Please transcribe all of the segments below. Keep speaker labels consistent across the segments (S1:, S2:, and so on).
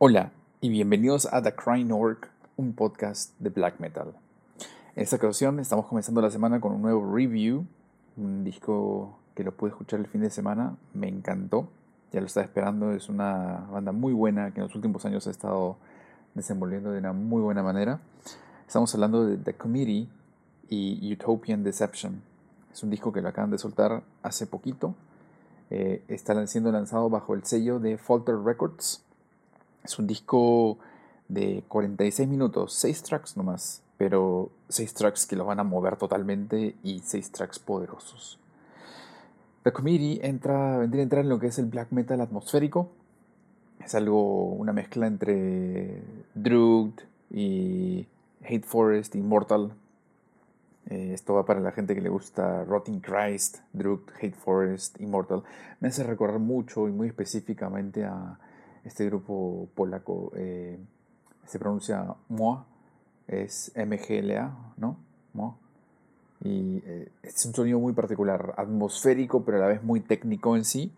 S1: Hola y bienvenidos a The Crying Orc, un podcast de black metal. En esta ocasión estamos comenzando la semana con un nuevo review, un disco que lo pude escuchar el fin de semana, me encantó, ya lo estaba esperando, es una banda muy buena que en los últimos años ha estado desenvolviendo de una muy buena manera. Estamos hablando de The Committee y Utopian Deception. Es un disco que lo acaban de soltar hace poquito. Eh, está siendo lanzado bajo el sello de Falter Records es un disco de 46 minutos, 6 tracks nomás, pero 6 tracks que los van a mover totalmente y 6 tracks poderosos. The Committee entra, vendría a entrar en lo que es el black metal atmosférico. Es algo, una mezcla entre Druid y Hate Forest, Immortal. Eh, esto va para la gente que le gusta Rotting Christ, Druid, Hate Forest, Immortal. Me hace recordar mucho y muy específicamente a este grupo polaco eh, se pronuncia MOA, es MGLA, ¿no? MOA. Y eh, es un sonido muy particular, atmosférico, pero a la vez muy técnico en sí.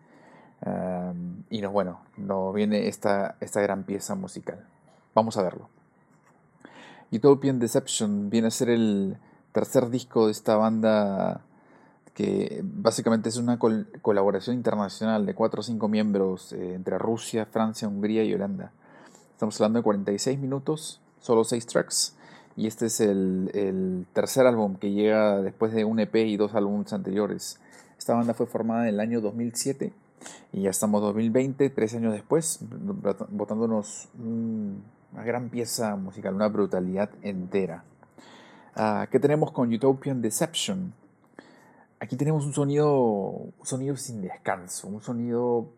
S1: y nos, bueno, nos viene esta, esta gran pieza musical. Vamos a verlo. Utopian Deception viene a ser el tercer disco de esta banda que básicamente es una colaboración internacional de cuatro o cinco miembros eh, entre Rusia, Francia, Hungría y Holanda. Estamos hablando de 46 minutos, solo 6 tracks, y este es el, tercer álbum que llega después de un EP y dos álbumes anteriores. Esta banda fue formada en el año 2007 y ya estamos 2020, tres años después, botándonos una gran pieza musical, una brutalidad entera. Ah, ¿Qué tenemos con Utopian Deception? Aquí tenemos un sonido, sonido sin descanso, un sonido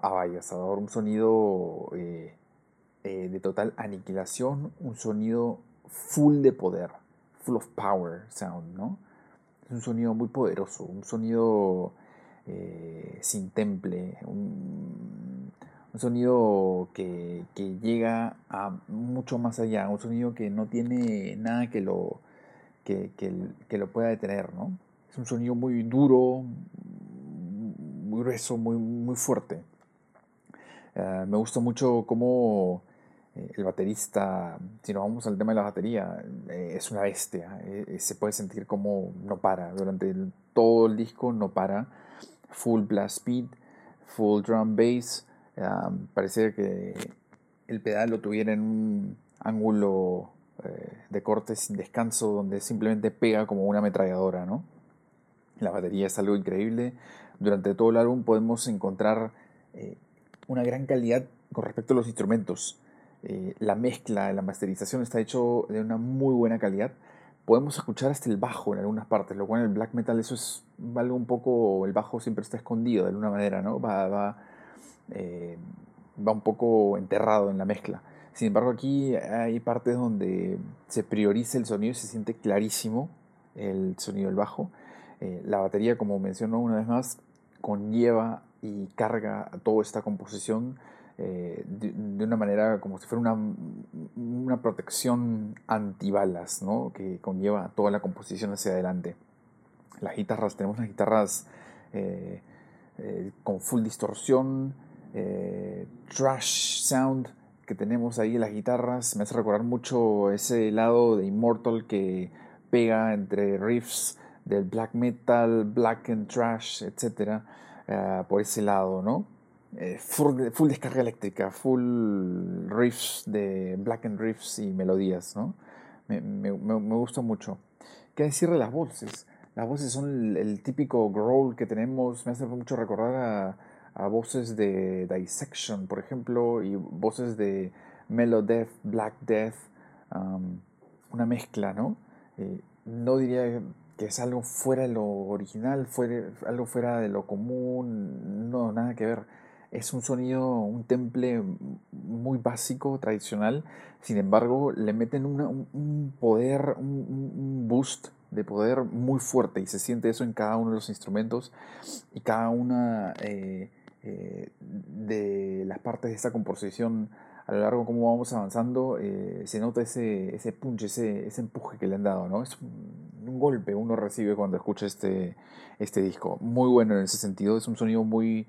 S1: abayazador, un sonido eh, eh, de total aniquilación, un sonido full de poder, full of power sound, ¿no? Es un sonido muy poderoso, un sonido eh, sin temple, un, sonido que, llega a mucho más allá, un sonido que no tiene nada que lo, que lo pueda detener, ¿no? Es un sonido muy duro, muy grueso, muy, muy fuerte. Eh, me gusta mucho cómo eh, el baterista, si nos vamos al tema de la batería, eh, es una bestia. se puede sentir como no para. Durante todo el disco no para. Full blast speed, full drum bass. parece que el pedal lo tuviera en un ángulo de corte sin descanso donde simplemente pega como una ametralladora, ¿no? La batería es algo increíble. Durante todo el álbum podemos encontrar eh, una gran calidad con respecto a los instrumentos. Eh, la mezcla, la masterización está hecho de una muy buena calidad. Podemos escuchar hasta el bajo en algunas partes, lo cual en el black metal eso es algo un poco, el bajo siempre está escondido de alguna manera, ¿no? Va, va, eh, va un poco enterrado en la mezcla. Sin embargo, aquí hay partes donde se prioriza el sonido y se siente clarísimo el sonido del bajo. Eh, la batería, como mencionó una vez más, conlleva y carga toda esta composición eh, de, una manera como si fuera una, una protección antibalas, ¿no? que conlleva toda la composición hacia adelante. Las guitarras, tenemos unas guitarras eh, con full distorsión, trash sound que tenemos ahí en las guitarras, me hace recordar mucho ese lado de Immortal que pega entre riffs del black metal, black and trash, etc. Eh, por ese lado, ¿no? Eh, full, descarga eléctrica, full riffs de black and riffs y melodías, ¿no? Me, me, gusta mucho. ¿Qué decir de las voces? Las voces son el, típico growl que tenemos, me hace mucho recordar a, voces de Dissection, por ejemplo, y voces de Death, Black Death, um, una mezcla, ¿no? Eh, no diría que es algo fuera de lo original, fuera, algo fuera de lo común, no, nada que ver. Es un sonido, un temple muy básico, tradicional, sin embargo le meten un, poder, un, boost de poder muy fuerte y se siente eso en cada uno de los instrumentos y cada una eh, eh, de las partes de esta composición a lo largo como vamos avanzando, eh, se nota ese, ese punch, ese, ese, empuje que le han dado, ¿no? Es un, golpe uno recibe cuando escucha este, este disco. Muy bueno en ese sentido, es un sonido muy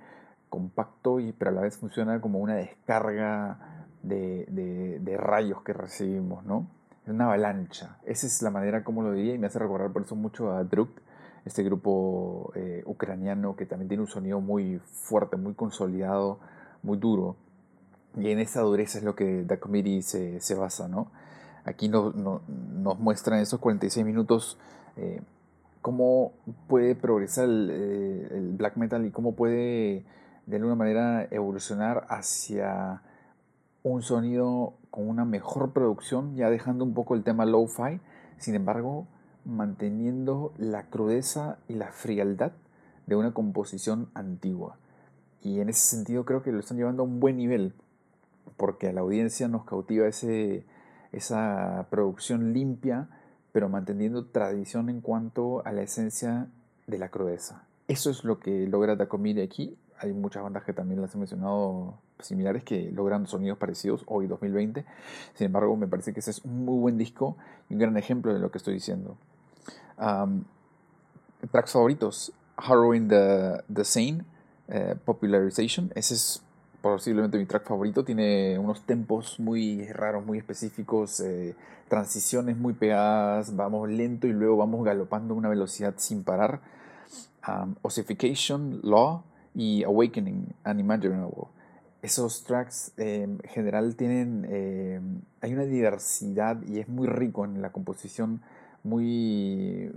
S1: compacto, y, pero a la vez funciona como una descarga de, rayos que recibimos, ¿no? Es una avalancha. Esa es la manera como lo diría y me hace recordar por eso mucho a Druk, este grupo eh, ucraniano que también tiene un sonido muy fuerte, muy consolidado, muy duro. Y en esa dureza es lo que The Committee se, se basa, ¿no? Aquí no, nos muestran esos 46 minutos eh, cómo puede progresar eh, el, black metal y cómo puede de alguna manera evolucionar hacia un sonido con una mejor producción, ya dejando un poco el tema lo-fi, sin embargo, manteniendo la crudeza y la frialdad de una composición antigua. Y en ese sentido creo que lo están llevando a un buen nivel, porque a la audiencia nos cautiva ese, esa producción limpia, pero manteniendo tradición en cuanto a la esencia de la crudeza. Eso es lo que logra Takomiri aquí. Hay muchas bandas que también las he mencionado similares que logran sonidos parecidos hoy 2020. Sin embargo, me parece que ese es un muy buen disco y un gran ejemplo de lo que estoy diciendo. tracks favoritos: Harrowing the, the Sane, eh, Popularization. Ese es posiblemente mi track favorito. Tiene unos tempos muy raros, muy específicos, eh, transiciones muy pegadas, vamos lento y luego vamos galopando a una velocidad sin parar. Ossification, Law y Awakening, Unimaginable. Esos tracks en general tienen, em, hay una diversidad y es muy rico en la composición, muy,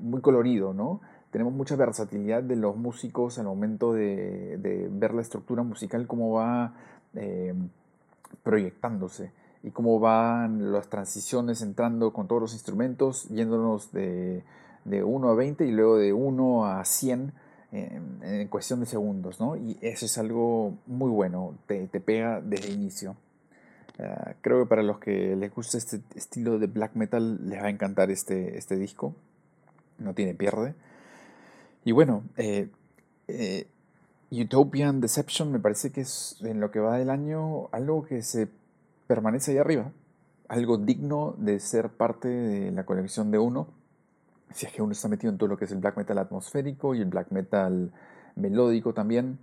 S1: muy colorido, ¿no? Tenemos mucha versatilidad de los músicos al momento de, ver la estructura musical, cómo va eh, proyectándose y cómo van las transiciones entrando con todos los instrumentos, yéndonos de, de 1 a 20 y luego de 1 a 100 en, cuestión de segundos, ¿no? Y eso es algo muy bueno, te, pega desde el inicio. Ah, creo que para los que les gusta este estilo de black metal les va a encantar este, este disco, no tiene pierde. Y bueno, eh, eh, Utopian Deception me parece que es en lo que va del año algo que se permanece ahí arriba, algo digno de ser parte de la colección de uno, si es que uno está metido en todo lo que es el black metal atmosférico y el black metal melódico también.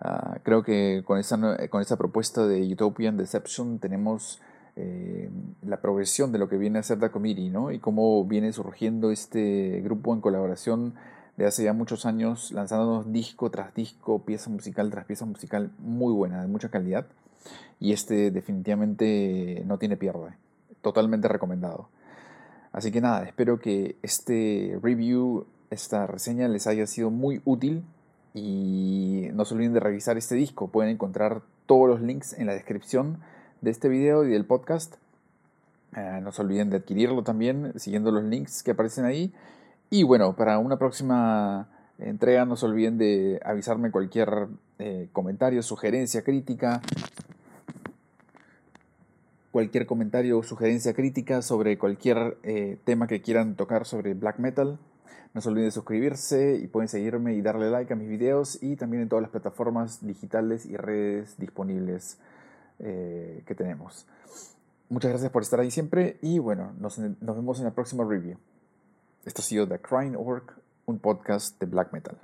S1: Ah, creo que con esa, con esa propuesta de Utopian Deception tenemos eh, la progresión de lo que viene a ser Dakomiri, ¿no? Y cómo viene surgiendo este grupo en colaboración de hace ya muchos años, lanzándonos disco tras disco, pieza musical tras pieza musical muy buena, de mucha calidad. Y este definitivamente no tiene pierde. Totalmente recomendado. Así que nada, espero que este review, esta reseña les haya sido muy útil. Y no se olviden de revisar este disco. Pueden encontrar todos los links en la descripción de este video y del podcast. Eh, no se olviden de adquirirlo también siguiendo los links que aparecen ahí. Y bueno, para una próxima entrega no se olviden de avisarme cualquier eh, comentario, sugerencia, crítica, cualquier comentario o sugerencia crítica sobre cualquier eh, tema que quieran tocar sobre black metal. No se olviden de suscribirse y pueden seguirme y darle like a mis videos y también en todas las plataformas digitales y redes disponibles eh, que tenemos. Muchas gracias por estar ahí siempre y bueno, nos, nos vemos en la próxima review. Esto ha sido The Crying Orc, un podcast de black metal.